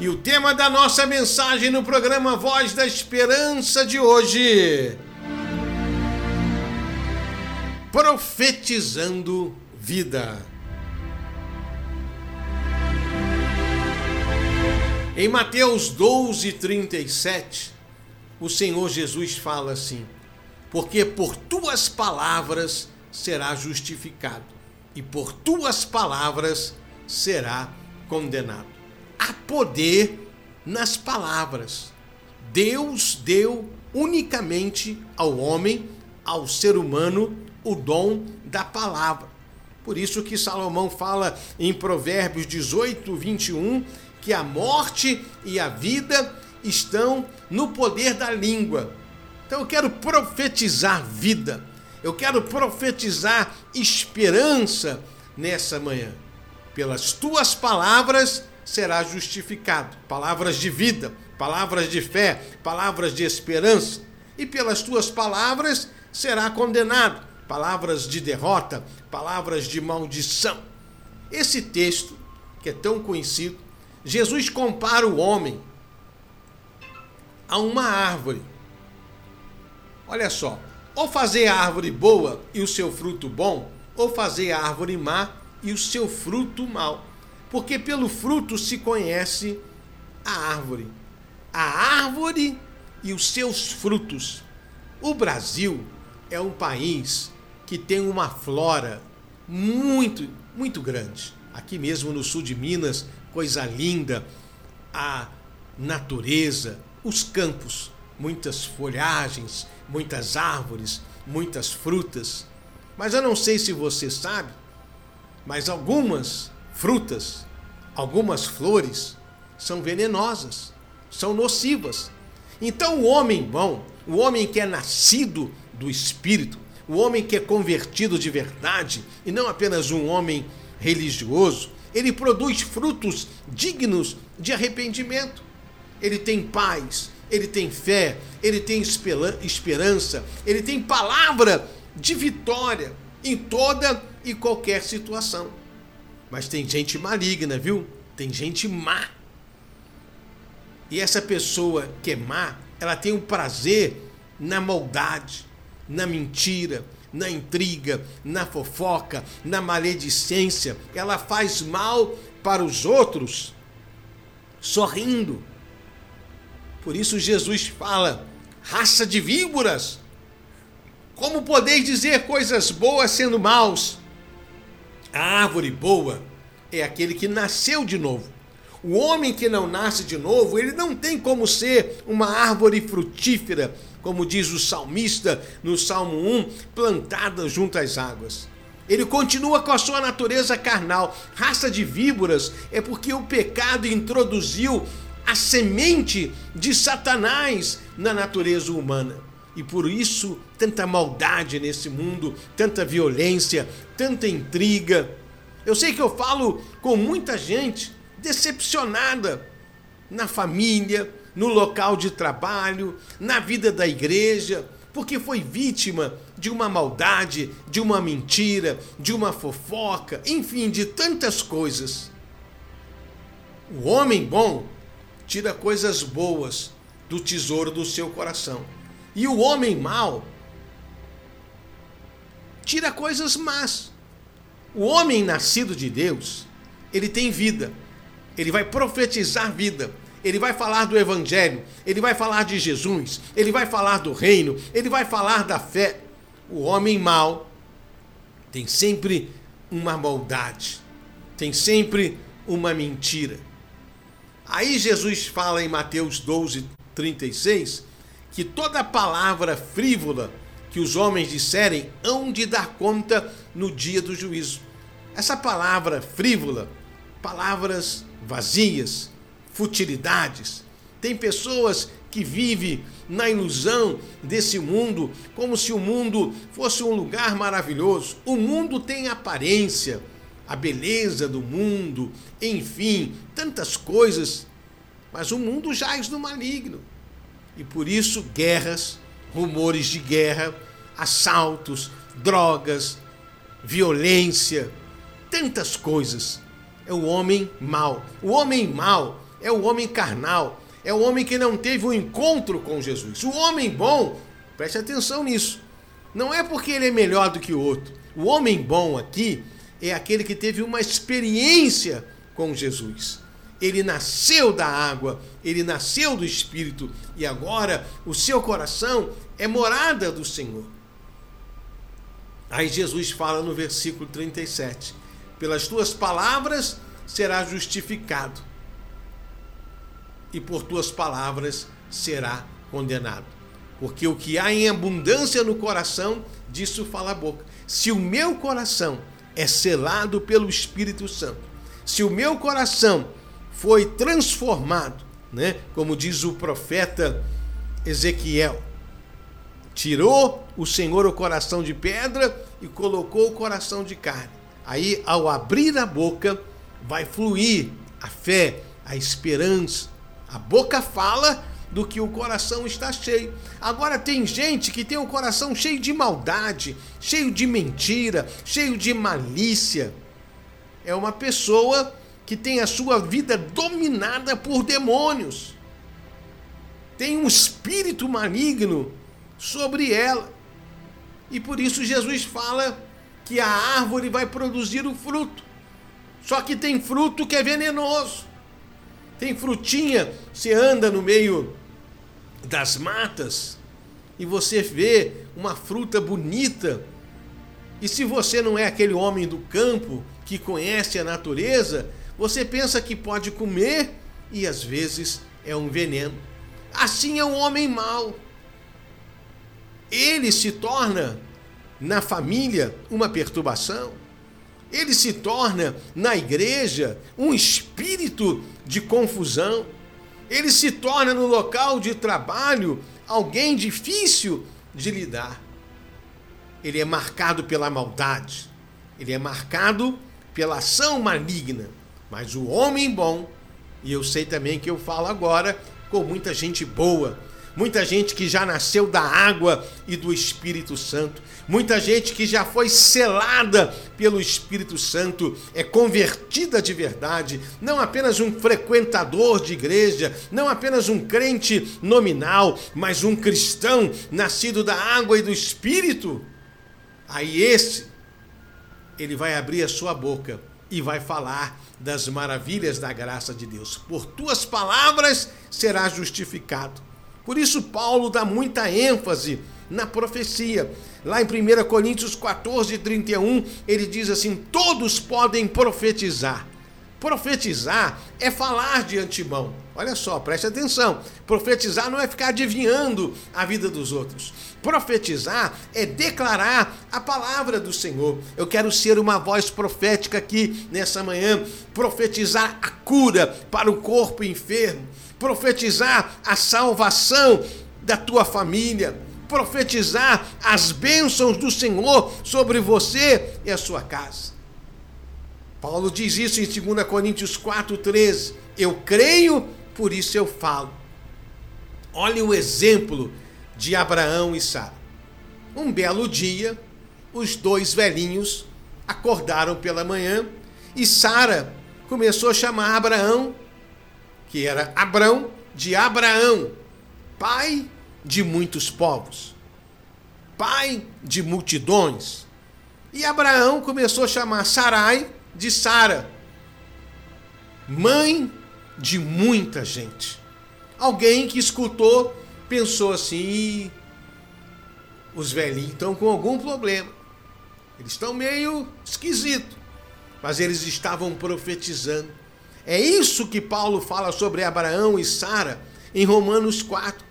E o tema da nossa mensagem no programa Voz da Esperança de hoje: Profetizando Vida. Em Mateus 12, 37, o Senhor Jesus fala assim: Porque por tuas palavras será justificado, e por tuas palavras será condenado. Há poder nas palavras. Deus deu unicamente ao homem, ao ser humano, o dom da palavra. Por isso que Salomão fala em Provérbios 18, 21, que a morte e a vida estão no poder da língua. Então eu quero profetizar vida, eu quero profetizar esperança nessa manhã. Pelas tuas palavras será justificado. Palavras de vida, palavras de fé, palavras de esperança. E pelas tuas palavras será condenado. Palavras de derrota, palavras de maldição. Esse texto, que é tão conhecido, Jesus compara o homem a uma árvore. Olha só, ou fazer a árvore boa e o seu fruto bom, ou fazer a árvore má e o seu fruto mau. Porque pelo fruto se conhece a árvore. A árvore e os seus frutos. O Brasil é um país que tem uma flora muito, muito grande. Aqui mesmo no sul de Minas, coisa linda, a natureza, os campos, muitas folhagens, muitas árvores, muitas frutas. Mas eu não sei se você sabe, mas algumas frutas, algumas flores são venenosas, são nocivas. Então o homem bom, o homem que é nascido do espírito, o homem que é convertido de verdade e não apenas um homem religioso, ele produz frutos dignos de arrependimento. Ele tem paz, ele tem fé, ele tem esperança, ele tem palavra de vitória em toda e qualquer situação. Mas tem gente maligna, viu? Tem gente má. E essa pessoa que é má, ela tem um prazer na maldade, na mentira, na intriga, na fofoca, na maledicência. Ela faz mal para os outros sorrindo. Por isso Jesus fala: raça de víboras, como podeis dizer coisas boas sendo maus? A árvore boa é aquele que nasceu de novo. O homem que não nasce de novo, ele não tem como ser uma árvore frutífera como diz o salmista no Salmo 1, plantada junto às águas. Ele continua com a sua natureza carnal. Raça de víboras é porque o pecado introduziu a semente de Satanás na natureza humana. E por isso, tanta maldade nesse mundo, tanta violência, tanta intriga. Eu sei que eu falo com muita gente decepcionada na família, no local de trabalho, na vida da igreja, porque foi vítima de uma maldade, de uma mentira, de uma fofoca, enfim, de tantas coisas. O homem bom tira coisas boas do tesouro do seu coração. E o homem mau tira coisas más. O homem nascido de Deus, ele tem vida. Ele vai profetizar vida ele vai falar do Evangelho, ele vai falar de Jesus, ele vai falar do reino, ele vai falar da fé. O homem mau tem sempre uma maldade, tem sempre uma mentira. Aí Jesus fala em Mateus 12, 36, que toda palavra frívola que os homens disserem hão de dar conta no dia do juízo. Essa palavra frívola, palavras vazias, futilidades. Tem pessoas que vivem na ilusão desse mundo, como se o mundo fosse um lugar maravilhoso. O mundo tem aparência, a beleza do mundo, enfim, tantas coisas. Mas o mundo jaz no maligno. E por isso, guerras, rumores de guerra, assaltos, drogas, violência, tantas coisas. É o homem mau. O homem mau é o homem carnal, é o homem que não teve um encontro com Jesus. O homem bom, preste atenção nisso, não é porque ele é melhor do que o outro. O homem bom aqui é aquele que teve uma experiência com Jesus. Ele nasceu da água, ele nasceu do Espírito e agora o seu coração é morada do Senhor. Aí Jesus fala no versículo 37: Pelas tuas palavras será justificado, e por tuas palavras será condenado. Porque o que há em abundância no coração, disso fala a boca. Se o meu coração é selado pelo Espírito Santo, se o meu coração foi transformado, né, como diz o profeta Ezequiel, tirou o Senhor o coração de pedra e colocou o coração de carne. Aí, ao abrir a boca, vai fluir a fé, a esperança. A boca fala do que o coração está cheio. Agora tem gente que tem o coração cheio de maldade, cheio de mentira, cheio de malícia. É uma pessoa que tem a sua vida dominada por demônios. Tem um espírito maligno sobre ela. E por isso Jesus fala que a árvore vai produzir o fruto. Só que tem fruto que é venenoso. Tem frutinha, você anda no meio das matas e você vê uma fruta bonita. E se você não é aquele homem do campo que conhece a natureza, você pensa que pode comer e às vezes é um veneno. Assim é um homem mau. Ele se torna na família uma perturbação. Ele se torna na igreja um espírito de confusão ele se torna no local de trabalho alguém difícil de lidar. Ele é marcado pela maldade, ele é marcado pela ação maligna. Mas o homem bom, e eu sei também que eu falo agora com muita gente boa, muita gente que já nasceu da água e do Espírito Santo, muita gente que já foi selada pelo Espírito Santo, é convertida de verdade, não apenas um frequentador de igreja, não apenas um crente nominal, mas um cristão nascido da água e do Espírito. Aí esse, ele vai abrir a sua boca e vai falar das maravilhas da graça de Deus. Por tuas palavras será justificado por isso, Paulo dá muita ênfase na profecia. Lá em 1 Coríntios 14, 31, ele diz assim: Todos podem profetizar. Profetizar é falar de antemão. Olha só, preste atenção. Profetizar não é ficar adivinhando a vida dos outros. Profetizar é declarar a palavra do Senhor. Eu quero ser uma voz profética aqui nessa manhã. Profetizar a cura para o corpo enfermo profetizar a salvação da tua família, profetizar as bênçãos do Senhor sobre você e a sua casa. Paulo diz isso em 2 Coríntios 4,13. Eu creio, por isso eu falo. Olha o exemplo de Abraão e Sara. Um belo dia, os dois velhinhos acordaram pela manhã e Sara começou a chamar Abraão que era Abrão, de Abraão, pai de muitos povos, pai de multidões. E Abraão começou a chamar Sarai de Sara, mãe de muita gente. Alguém que escutou pensou assim: os velhinhos estão com algum problema. Eles estão meio esquisitos. Mas eles estavam profetizando. É isso que Paulo fala sobre Abraão e Sara em Romanos 4.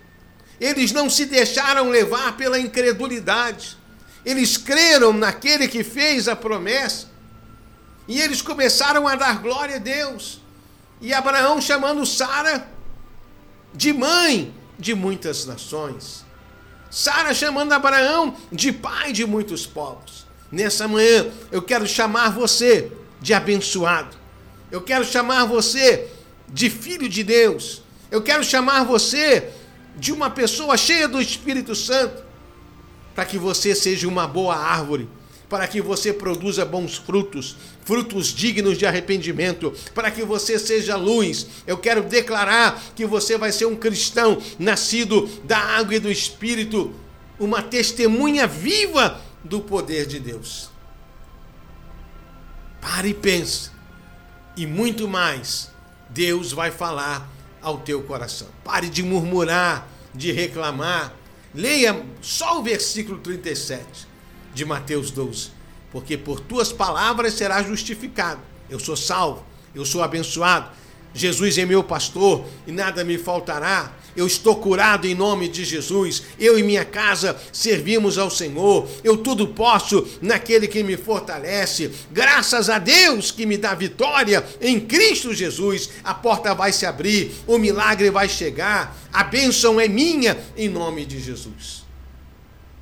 Eles não se deixaram levar pela incredulidade. Eles creram naquele que fez a promessa. E eles começaram a dar glória a Deus. E Abraão chamando Sara de mãe de muitas nações. Sara chamando Abraão de pai de muitos povos. Nessa manhã eu quero chamar você de abençoado. Eu quero chamar você de filho de Deus. Eu quero chamar você de uma pessoa cheia do Espírito Santo, para que você seja uma boa árvore, para que você produza bons frutos, frutos dignos de arrependimento, para que você seja luz. Eu quero declarar que você vai ser um cristão nascido da água e do Espírito, uma testemunha viva do poder de Deus. Pare e pense. E muito mais, Deus vai falar ao teu coração. Pare de murmurar, de reclamar. Leia só o versículo 37 de Mateus 12. Porque por tuas palavras serás justificado. Eu sou salvo, eu sou abençoado. Jesus é meu pastor e nada me faltará eu estou curado em nome de Jesus, eu e minha casa servimos ao Senhor, eu tudo posso naquele que me fortalece, graças a Deus que me dá vitória em Cristo Jesus, a porta vai se abrir, o milagre vai chegar, a bênção é minha em nome de Jesus.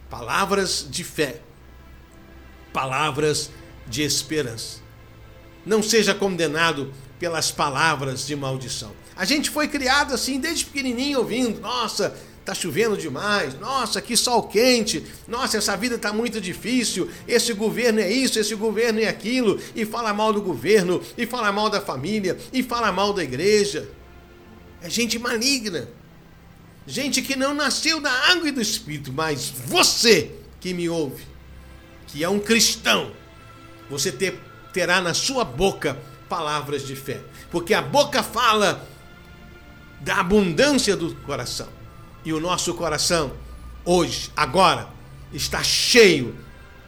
Palavras de fé, palavras de esperança. Não seja condenado pelas palavras de maldição. A gente foi criado assim desde pequenininho ouvindo, nossa, tá chovendo demais, nossa, que sol quente, nossa, essa vida tá muito difícil, esse governo é isso, esse governo é aquilo, e fala mal do governo, e fala mal da família, e fala mal da igreja. É gente maligna. Gente que não nasceu da água e do espírito, mas você que me ouve, que é um cristão, você ter, terá na sua boca palavras de fé, porque a boca fala da abundância do coração. E o nosso coração, hoje, agora, está cheio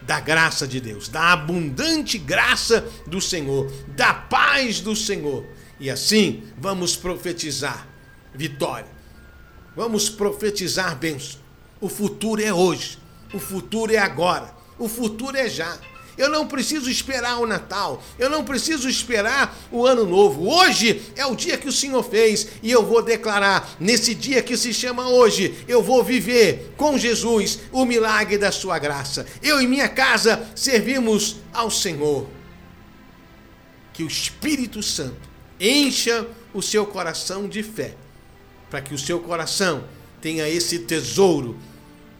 da graça de Deus, da abundante graça do Senhor, da paz do Senhor. E assim vamos profetizar vitória. Vamos profetizar bênção. O futuro é hoje. O futuro é agora. O futuro é já. Eu não preciso esperar o Natal. Eu não preciso esperar o Ano Novo. Hoje é o dia que o Senhor fez e eu vou declarar nesse dia que se chama hoje, eu vou viver com Jesus o milagre da sua graça. Eu e minha casa servimos ao Senhor. Que o Espírito Santo encha o seu coração de fé, para que o seu coração tenha esse tesouro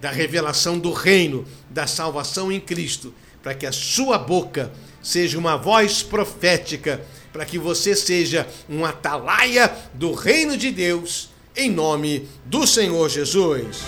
da revelação do reino, da salvação em Cristo para que a sua boca seja uma voz profética, para que você seja um atalaia do reino de Deus, em nome do Senhor Jesus.